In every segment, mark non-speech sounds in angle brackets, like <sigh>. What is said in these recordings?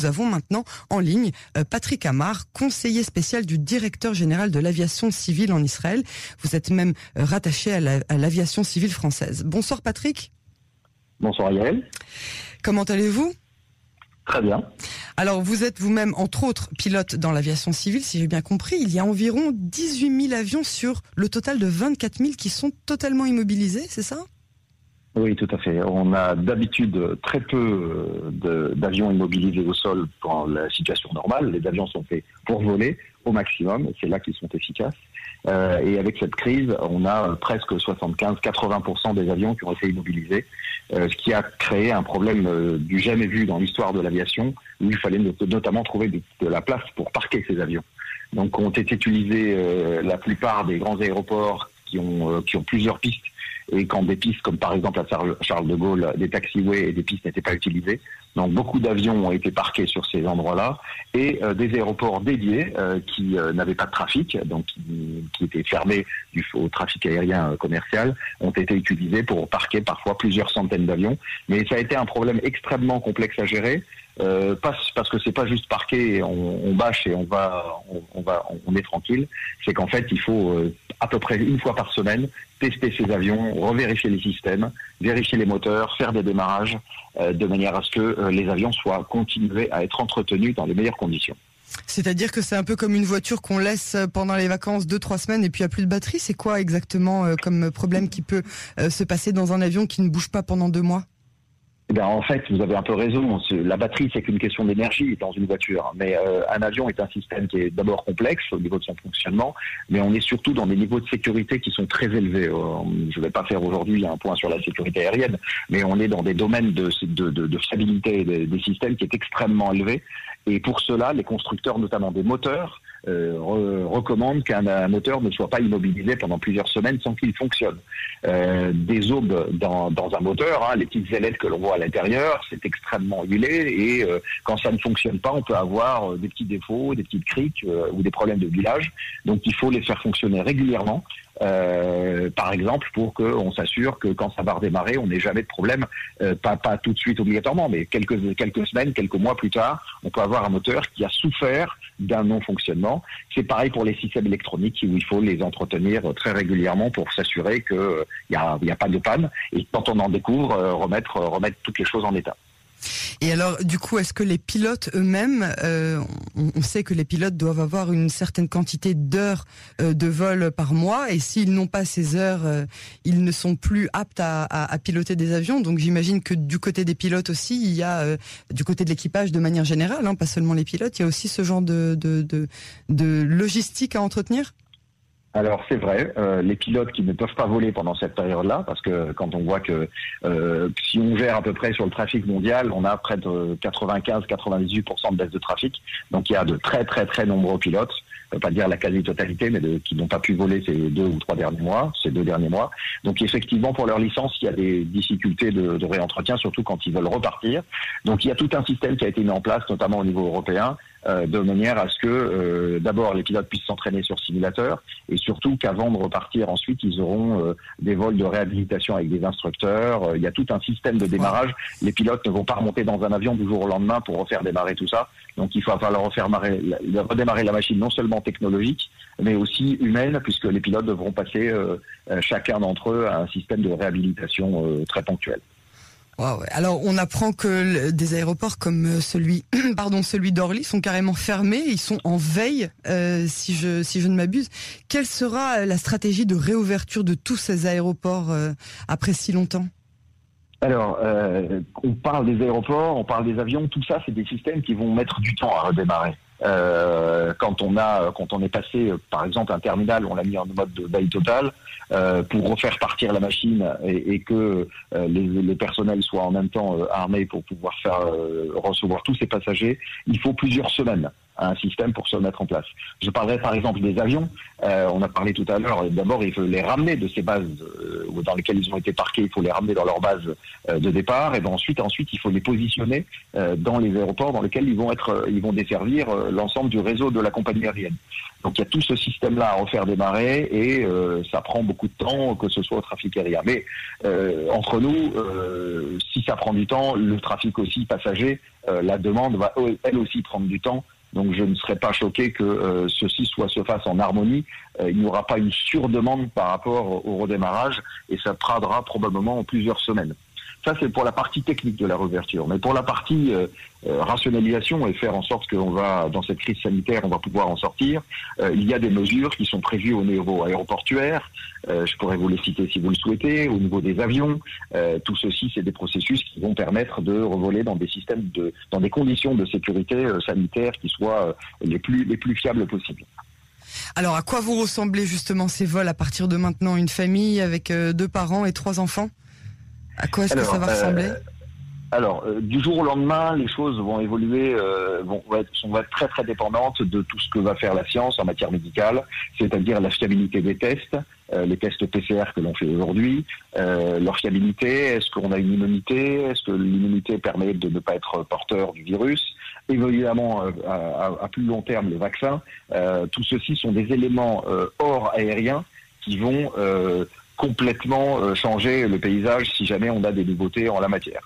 nous avons maintenant en ligne Patrick Amar, conseiller spécial du directeur général de l'aviation civile en Israël. Vous êtes même rattaché à l'aviation civile française. Bonsoir Patrick. Bonsoir Yael. Comment allez-vous? Très bien. Alors, vous êtes vous-même, entre autres, pilote dans l'aviation civile, si j'ai bien compris. Il y a environ 18 000 avions sur le total de 24 000 qui sont totalement immobilisés, c'est ça? Oui, tout à fait. On a d'habitude très peu euh, d'avions immobilisés au sol dans la situation normale. Les avions sont faits pour voler au maximum. C'est là qu'ils sont efficaces. Euh, et avec cette crise, on a presque 75-80% des avions qui ont été immobilisés, euh, ce qui a créé un problème euh, du jamais vu dans l'histoire de l'aviation, où il fallait notamment trouver de, la place pour parquer ces avions. Donc ont été utilisés la plupart des grands aéroports qui ont, qui ont plusieurs pistes et quand des pistes comme par exemple à Charles de Gaulle, des taxiways et des pistes n'étaient pas utilisées. Donc beaucoup d'avions ont été parqués sur ces endroits-là et euh, des aéroports dédiés euh, qui euh, n'avaient pas de trafic, donc qui, étaient fermés au trafic aérien commercial, ont été utilisés pour parquer parfois plusieurs centaines d'avions. Mais ça a été un problème extrêmement complexe à gérer. Euh, parce que c'est pas juste parquer on, bâche et on va, on, va, on est tranquille. C'est qu'en fait, il faut à peu près une fois par semaine tester ces avions, revérifier les systèmes, vérifier les moteurs, faire des démarrages, de manière à ce que les avions soient continués à être entretenus dans les meilleures conditions. C'est-à-dire que c'est un peu comme une voiture qu'on laisse pendant les vacances deux trois semaines et puis il n'y a plus de batterie. C'est quoi exactement euh, comme problème qui peut se passer dans un avion qui ne bouge pas pendant deux mois? Eh ben, en fait, vous avez un peu raison. La batterie, c'est qu'une question d'énergie dans une voiture. Mais euh, un avion est un système qui est d'abord complexe au niveau de son fonctionnement, mais on est surtout dans des niveaux de sécurité qui sont très élevés. Euh, je ne vais pas faire aujourd'hui un point sur la sécurité aérienne, mais on est dans des domaines de, de, de, de stabilité des, des systèmes qui est extrêmement élevé. Et pour cela, les constructeurs, notamment des moteurs, euh, recommande qu'un moteur ne soit pas immobilisé pendant plusieurs semaines sans qu'il fonctionne. Euh, des aubes dans, dans un moteur, hein, les petites ailettes que l'on voit à l'intérieur, c'est extrêmement huilé et euh, quand ça ne fonctionne pas, on peut avoir euh, des petits défauts, des petites criques ou des problèmes de huilage. Donc il faut les faire fonctionner régulièrement. Par exemple, pour qu'on s'assure que quand ça va redémarrer, on n'ait jamais de problème, pas, pas tout de suite obligatoirement, mais quelques, semaines, quelques mois plus tard, on peut avoir un moteur qui a souffert d'un non-fonctionnement. C'est pareil pour les systèmes électroniques où il faut les entretenir très régulièrement pour s'assurer qu'il n'y a, a, pas de panne et quand on en découvre, euh, remettre toutes les choses en état. Et alors, du coup, est-ce que les pilotes eux-mêmes, euh, on, sait que les pilotes doivent avoir une certaine quantité d'heures euh, de vol par mois, et s'ils n'ont pas ces heures, euh, ils ne sont plus aptes à, piloter des avions. Donc, j'imagine que du côté des pilotes aussi, il y a, du côté de l'équipage de manière générale, hein, pas seulement les pilotes, il y a aussi ce genre de logistique à entretenir. Alors c'est vrai, euh, les pilotes qui ne peuvent pas voler pendant cette période-là, parce que quand on voit que euh, si on gère à peu près sur le trafic mondial, on a près de 95-98% de baisse de trafic, donc il y a de très très très nombreux pilotes, pas dire la quasi-totalité, mais de, qui n'ont pas pu voler ces deux ou trois derniers mois, ces deux derniers mois. Donc effectivement pour leur licence, il y a des difficultés de, de réentretien, surtout quand ils veulent repartir. Donc il y a tout un système qui a été mis en place, notamment au niveau européen, euh, de manière à ce que euh, d'abord les pilotes puissent s'entraîner sur simulateur et surtout qu'avant de repartir ensuite ils auront euh, des vols de réhabilitation avec des instructeurs. il y a tout un système de démarrage. Les pilotes ne vont pas remonter dans un avion du jour au lendemain pour refaire démarrer tout ça. Donc il va falloir refaire redémarrer la machine non seulement technologique mais aussi humaine puisque les pilotes devront passer chacun d'entre eux à un système de réhabilitation très ponctuel. Alors on apprend que des aéroports comme euh, celui, <clears throat> pardon, celui d'Orly sont carrément fermés, ils sont en veille, euh, si je si je ne m'abuse. Quelle sera la stratégie de réouverture de tous ces aéroports euh, après si longtemps? Alors, on parle des aéroports, on parle des avions, tout ça, c'est des systèmes qui vont mettre du temps à redémarrer. Euh, quand on est passé, par exemple, un terminal, on l'a mis en mode de bail total. euh, pour refaire partir la machine et, que euh, les, les, personnels soient en même temps armés pour pouvoir faire recevoir tous ces passagers. Il faut plusieurs semaines un système pour se mettre en place. Je parlerai par exemple des avions. on a parlé tout à l'heure, d'abord il faut les ramener de ces bases dans lesquelles ils ont été parqués, il faut les ramener dans leur base de départ, et ensuite, ensuite il faut les positionner dans les aéroports dans lesquels ils vont être, ils vont desservir l'ensemble du réseau de la compagnie aérienne. Donc il y a tout ce système-là à refaire démarrer et ça prend beaucoup de temps, que ce soit au trafic aérien. Mais entre nous, si ça prend du temps, le trafic aussi passager, euh, la demande va elle aussi prendre du temps. Donc je ne serais pas choqué que euh, ceci soit se fasse en harmonie. Euh, il n'y aura pas une surdemande par rapport au redémarrage et ça prendra probablement en plusieurs semaines. Ça, c'est pour la partie technique de la réouverture. Mais pour la partie euh, euh, rationalisation et faire en sorte qu'on va, dans cette crise sanitaire, on va pouvoir en sortir, euh, il y a des mesures qui sont prévues au niveau aéroportuaire. je pourrais vous les citer si vous le souhaitez, au niveau des avions. tout ceci, c'est des processus qui vont permettre de revoler dans des systèmes de, dans des conditions de sécurité sanitaire qui soient les plus, les plus fiables possibles. Alors, à quoi vous ressemblez justement ces vols à partir de maintenant? Une famille avec deux parents et trois enfants? À quoi est-ce que ça va ressembler? Euh, alors, euh, du jour au lendemain, les choses vont évoluer, euh, vont, être, sont, être très très dépendantes de tout ce que va faire la science en matière médicale, c'est-à-dire la fiabilité des tests, les tests PCR que l'on fait aujourd'hui, leur fiabilité, est-ce qu'on a une immunité, est-ce que l'immunité permet de ne pas être porteur du virus, évidemment à, à, plus long terme le vaccin. tout ceci sont des éléments hors aériens qui vont complètement euh, changer le paysage si jamais on a des nouveautés en la matière.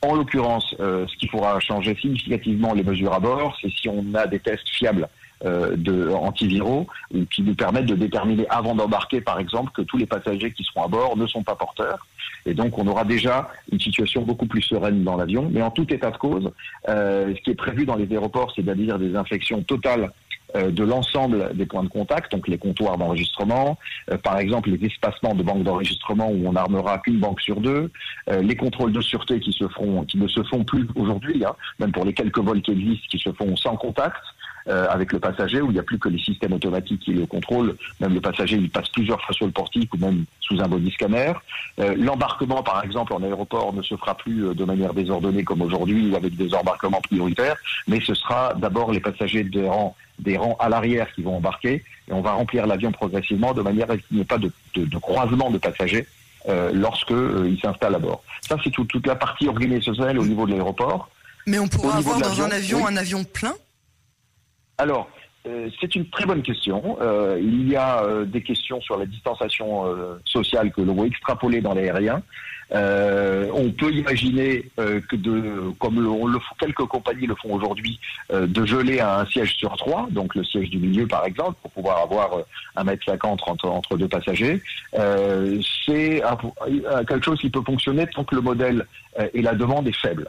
En l'occurrence, euh, ce qui pourra changer significativement les mesures à bord, c'est si on a des tests fiables euh, de antiviraux qui nous permettent de déterminer avant d'embarquer, par exemple, que tous les passagers qui seront à bord ne sont pas porteurs. Et donc, on aura déjà une situation beaucoup plus sereine dans l'avion. Mais en tout état de cause, ce qui est prévu dans les aéroports, c'est à des infections totales de l'ensemble des points de contact, donc les comptoirs d'enregistrement, euh, par exemple les espacements de banques d'enregistrement où on n'armera qu'une banque sur deux, euh, les contrôles de sûreté qui se feront, qui ne se font plus aujourd'hui, hein, même pour les quelques vols qui existent, qui se font sans contact. Avec le passager, où il n'y a plus que les systèmes automatiques qui le contrôlent. Même le passager, il passe plusieurs fois sur le portique ou même sous un body scanner. L'embarquement, par exemple, en aéroport ne se fera plus de manière désordonnée comme aujourd'hui ou avec des embarquements prioritaires, mais ce sera d'abord les passagers des rangs des rangs à l'arrière qui vont embarquer et on va remplir l'avion progressivement de manière à ce qu'il n'y ait pas de, croisement de passagers euh, lorsque euh, s'installent à bord. Ça, c'est toute la partie organisationnelle au niveau de l'aéroport. Mais on pourra avoir dans un avion un avion plein? Alors, euh, c'est une très bonne question. Euh, il y a des questions sur la distanciation sociale que l'on va extrapoler dans l'aérien. Euh, on peut imaginer euh, que, de, comme le, on le, quelques compagnies le font aujourd'hui, euh, de geler un siège sur trois, donc le siège du milieu par exemple, pour pouvoir avoir un mètre cinquante entre, entre deux passagers. c'est quelque chose qui peut fonctionner tant que le modèle et la demande est faible.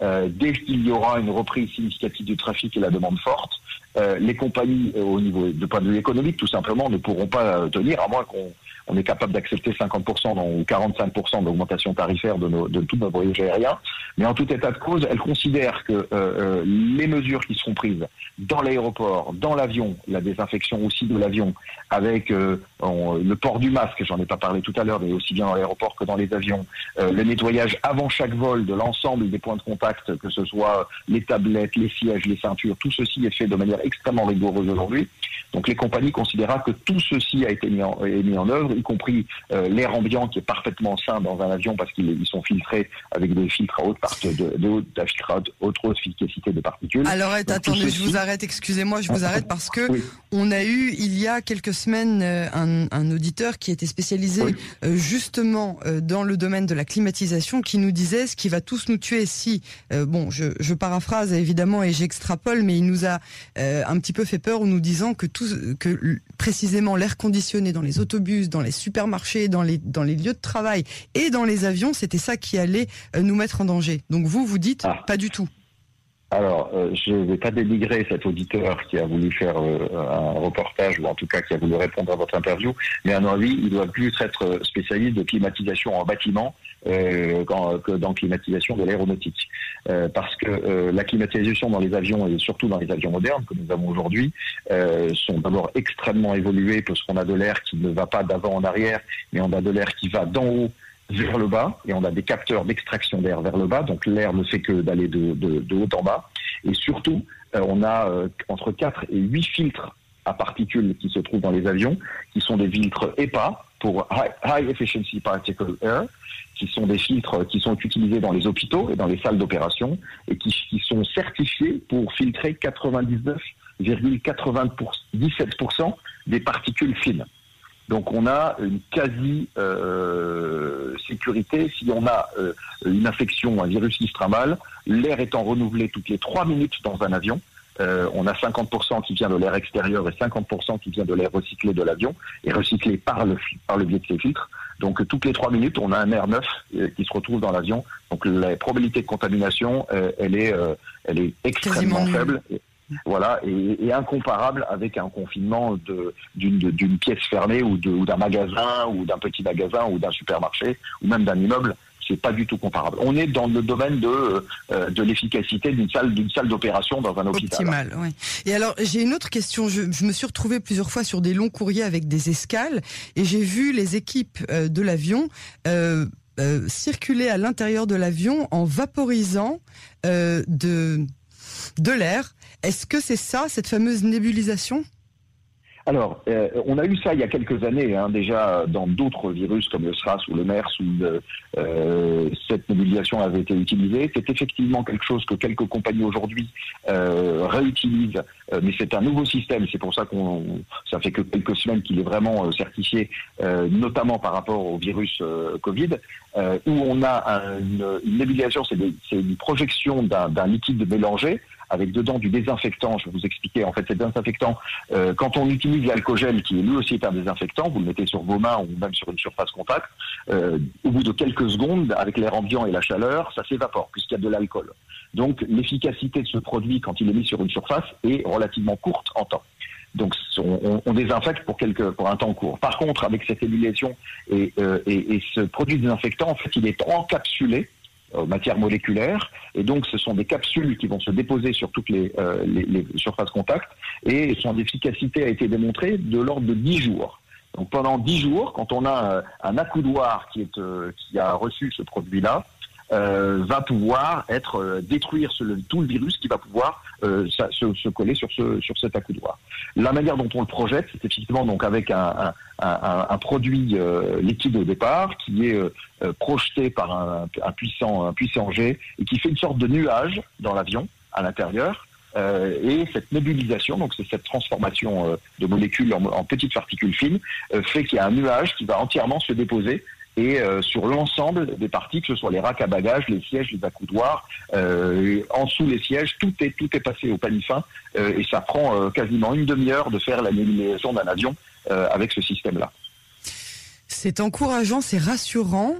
dès qu'il y aura une reprise significative du trafic et la demande forte, les compagnies, au niveau de point de vue économique, tout simplement, ne pourront pas tenir, à moins qu'on on est capable d'accepter 50% ou 45% d'augmentation tarifaire de, nos, de tous nos voyages aériens. Mais en tout état de cause, elle considère que euh, euh, les mesures qui seront prises dans l'aéroport, dans l'avion, la désinfection aussi de l'avion, avec euh, le port du masque, j'en ai pas parlé tout à l'heure, mais aussi bien dans l'aéroport que dans les avions, le nettoyage avant chaque vol de l'ensemble des points de contact, que ce soit les tablettes, les sièges, les ceintures, tout ceci est fait de manière extrêmement rigoureuse aujourd'hui. Donc les compagnies considèrent que tout ceci a été mis en, mis en œuvre, y compris euh, l'air ambiant qui est parfaitement sain dans un avion parce qu'ils sont filtrés avec des filtres à haute, de, de, haute, efficacité de particules. Alors attendez, je vous arrête, excusez-moi, je vous arrête parce que on a eu il y a quelques semaines euh, un, auditeur qui était spécialisé euh, justement dans le domaine de la climatisation qui nous disait ce qui va tous nous tuer si, bon, je, je paraphrase évidemment et j'extrapole, mais il nous a un petit peu fait peur en nous disant que que précisément l'air conditionné dans les autobus, dans les supermarchés, dans les, dans les lieux de travail et dans les avions, c'était ça qui allait euh, nous mettre en danger. Donc vous, vous dites ah. pas du tout. Alors, euh, je ne vais pas dénigrer cet auditeur qui a voulu faire euh, un reportage, ou en tout cas qui a voulu répondre à votre interview, mais à mon avis, il doit plus être spécialiste de climatisation en bâtiment euh, que dans climatisation de l'aéronautique. Euh, parce que la climatisation dans les avions, et surtout dans les avions modernes que nous avons aujourd'hui, sont d'abord extrêmement évoluées, parce qu'on a de l'air qui ne va pas d'avant en arrière, mais on a de l'air qui va d'en haut vers le bas et on a des capteurs d'extraction d'air vers le bas, donc l'air ne fait que d'aller de, haut en bas. Et surtout, on a entre 4 et 8 filtres à particules qui se trouvent dans les avions, qui sont des filtres EPA pour High, Efficiency Particle Air, qui sont des filtres qui sont utilisés dans les hôpitaux et dans les salles d'opération et qui, sont certifiés pour filtrer 99,97% des particules fines. Donc on a une quasi euh, sécurité si on a euh, une infection, un virus qui se trimballe, l'air étant renouvelé toutes les trois minutes dans un avion. Euh, on a 50% qui vient de l'air extérieur et 50% qui vient de l'air recyclé de l'avion et recyclé par le, par le biais de ces filtres. Donc toutes les trois minutes, on a un air neuf euh, qui se retrouve dans l'avion. Donc la probabilité de contamination, euh, elle est, elle est extrêmement faible. Voilà, et, incomparable avec un confinement d'une pièce fermée ou d'un magasin ou d'un petit magasin ou d'un supermarché ou même d'un immeuble c'est pas du tout comparable. On est dans le domaine de euh, de l'efficacité d'une salle d'une salle d'opération dans un hôpital. Optimal, oui. Et alors j'ai une autre question. Je, me suis retrouvée plusieurs fois sur des longs courriers avec des escales et j'ai vu les équipes euh, de l'avion. Euh, circuler à l'intérieur de l'avion en vaporisant de de l'air. Est-ce que c'est ça, cette fameuse nébulisation? Alors, euh, on a eu ça il y a quelques années, hein, déjà dans d'autres virus comme le SRAS ou le MERS, où euh, cette nébulisation avait été utilisée. C'est effectivement quelque chose que quelques compagnies aujourd'hui euh, réutilisent, mais c'est un nouveau système. C'est pour ça qu'on, ça fait que quelques semaines qu'il est vraiment certifié, notamment par rapport au virus Covid, où on a une, une nébulisation, c'est une projection d'un liquide mélangé avec dedans du désinfectant. Je vais vous expliquer. En fait, c'est désinfectant. Euh, quand on utilise l'alcogel, qui lui aussi est un désinfectant, vous le mettez sur vos mains ou même sur une surface contact. Euh, au bout de quelques secondes, avec l'air ambiant et la chaleur, ça s'évapore puisqu'il y a de l'alcool. Donc, l'efficacité de ce produit quand il est mis sur une surface est relativement courte en temps. Donc on, on, désinfecte pour quelques pour un temps court. Par contre, avec cette émulation et, euh, et, et, ce produit désinfectant, en fait, il est encapsulé euh, matière moléculaire. Et donc, ce sont des capsules qui vont se déposer sur toutes les, euh, les, les surfaces contact. Et son efficacité a été démontrée de l'ordre de 10 jours. Donc, pendant 10 jours, quand on a euh, un accoudoir qui, est, qui a reçu ce produit-là, euh, va pouvoir être euh, détruire tout le virus qui va pouvoir euh, se, coller sur ce sur cet accoudoir. La manière dont on le projette, c'est effectivement donc avec un, produit liquide au départ qui est projeté par un, puissant un puissant jet et qui fait une sorte de nuage dans l'avion à l'intérieur. et cette nébulisation, donc c'est cette transformation de molécules en petites particules fines, fait qu'il y a un nuage qui va entièrement se déposer et euh, sur l'ensemble des parties, que ce soit les racks à bagages, les sièges, les accoudoirs, euh, en dessous les sièges, tout est tout est passé au panier fin euh, et ça prend quasiment une demi-heure de faire la d'un avion avec ce système-là. C'est encourageant, c'est rassurant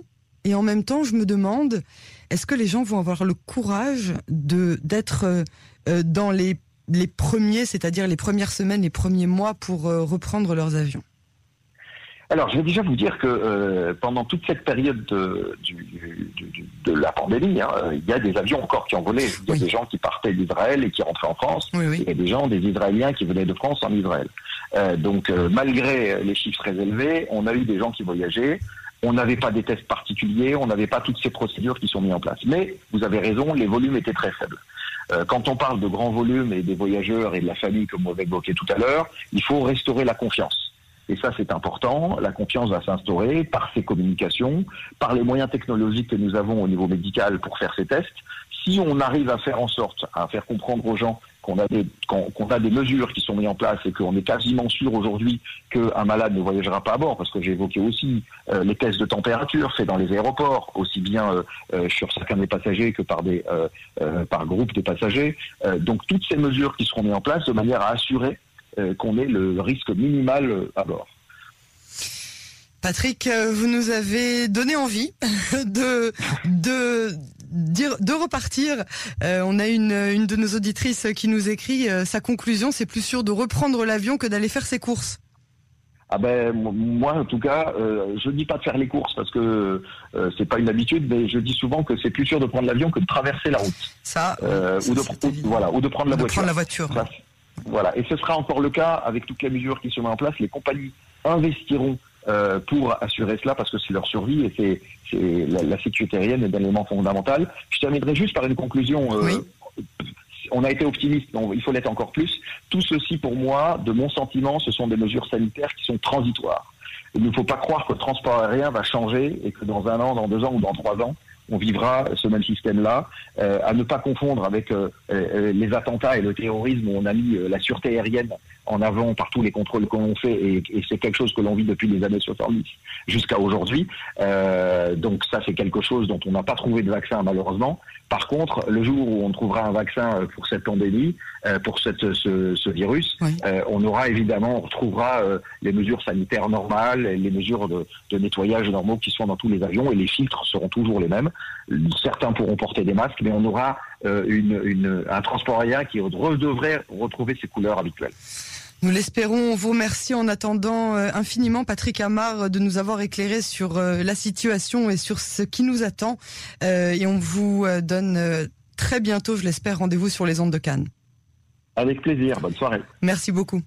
et en même temps, je me demande, est-ce que les gens vont avoir le courage de d'être dans les les premiers, c'est-à-dire les premières semaines, les premiers mois pour reprendre leurs avions? Alors, je vais déjà vous dire que euh, pendant toute cette période de, du, de la pandémie, hein, il y a des avions encore qui ont volé. Il y a des gens qui partaient d'Israël et qui rentraient en France. Il y a des gens, des Israéliens qui venaient de France en Israël. Euh, donc, euh, malgré les chiffres très élevés, on a eu des gens qui voyageaient. On n'avait pas des tests particuliers, on n'avait pas toutes ces procédures qui sont mises en place. Mais vous avez raison, les volumes étaient très faibles. quand on parle de grands volumes et des voyageurs et de la famille, comme on avait évoqué tout à l'heure, il faut restaurer la confiance. Et ça, c'est important. La confiance va s'instaurer par ces communications, par les moyens technologiques que nous avons au niveau médical pour faire ces tests. Si on arrive à faire en sorte, à faire comprendre aux gens qu'on a des qu'on a des mesures qui sont mises en place et qu'on est quasiment sûr aujourd'hui qu'un malade ne voyagera pas à bord, parce que j'ai évoqué aussi euh, les tests de température faits dans les aéroports, aussi bien euh, euh, sur chacun des passagers que par des par groupe de passagers. donc toutes ces mesures qui seront mises en place de manière à assurer euh, qu'on ait le risque minimal euh, à bord. Patrick, euh, vous nous avez donné envie <laughs> de de dire de repartir. on a une une de nos auditrices qui nous écrit sa conclusion, c'est plus sûr de reprendre l'avion que d'aller faire ses courses. Ah ben moi en tout cas, je dis pas de faire les courses parce que c'est pas une habitude, mais je dis souvent que c'est plus sûr de prendre l'avion que de traverser la route. Ça, ou de voilà ou de prendre la voiture. Prendre la voiture. Voilà, et ce sera encore le cas avec toutes les mesures qui sont mises en place. Les compagnies investiront euh, pour assurer cela parce que c'est leur survie et c'est la, sécurité aérienne est un élément fondamental. Je terminerai juste par une conclusion. Euh, on a été optimiste, il faut l'être encore plus. Tout ceci, pour moi, de mon sentiment, ce sont des mesures sanitaires qui sont transitoires. Il ne faut pas croire que le transport aérien va changer et que dans un an, dans deux ans ou dans trois ans, on vivra ce même système-là, euh, à ne pas confondre avec euh, euh, les attentats et le terrorisme où on a mis la sûreté aérienne en avant par tous les contrôles que l'on fait et, c'est quelque chose que l'on vit depuis les années 70 jusqu'à aujourd'hui. donc ça c'est quelque chose dont on n'a pas trouvé de vaccin malheureusement. Par contre, le jour où on trouvera un vaccin pour cette pandémie, pour cette, ce, virus, on aura évidemment, on retrouvera les mesures sanitaires normales, les mesures de, de nettoyage normaux qui sont dans tous les avions et les filtres seront toujours les mêmes. Certains pourront porter des masques, mais on aura euh, une, un transport aérien qui devrait retrouver ses couleurs habituelles. Nous l'espérons. On vous remercie en attendant euh, infiniment, Patrick Amar, de nous avoir éclairé sur euh, la situation et sur ce qui nous attend. et on vous donne très bientôt, je l'espère, rendez-vous sur les ondes de Cannes. Avec plaisir. Bonne soirée. Merci beaucoup.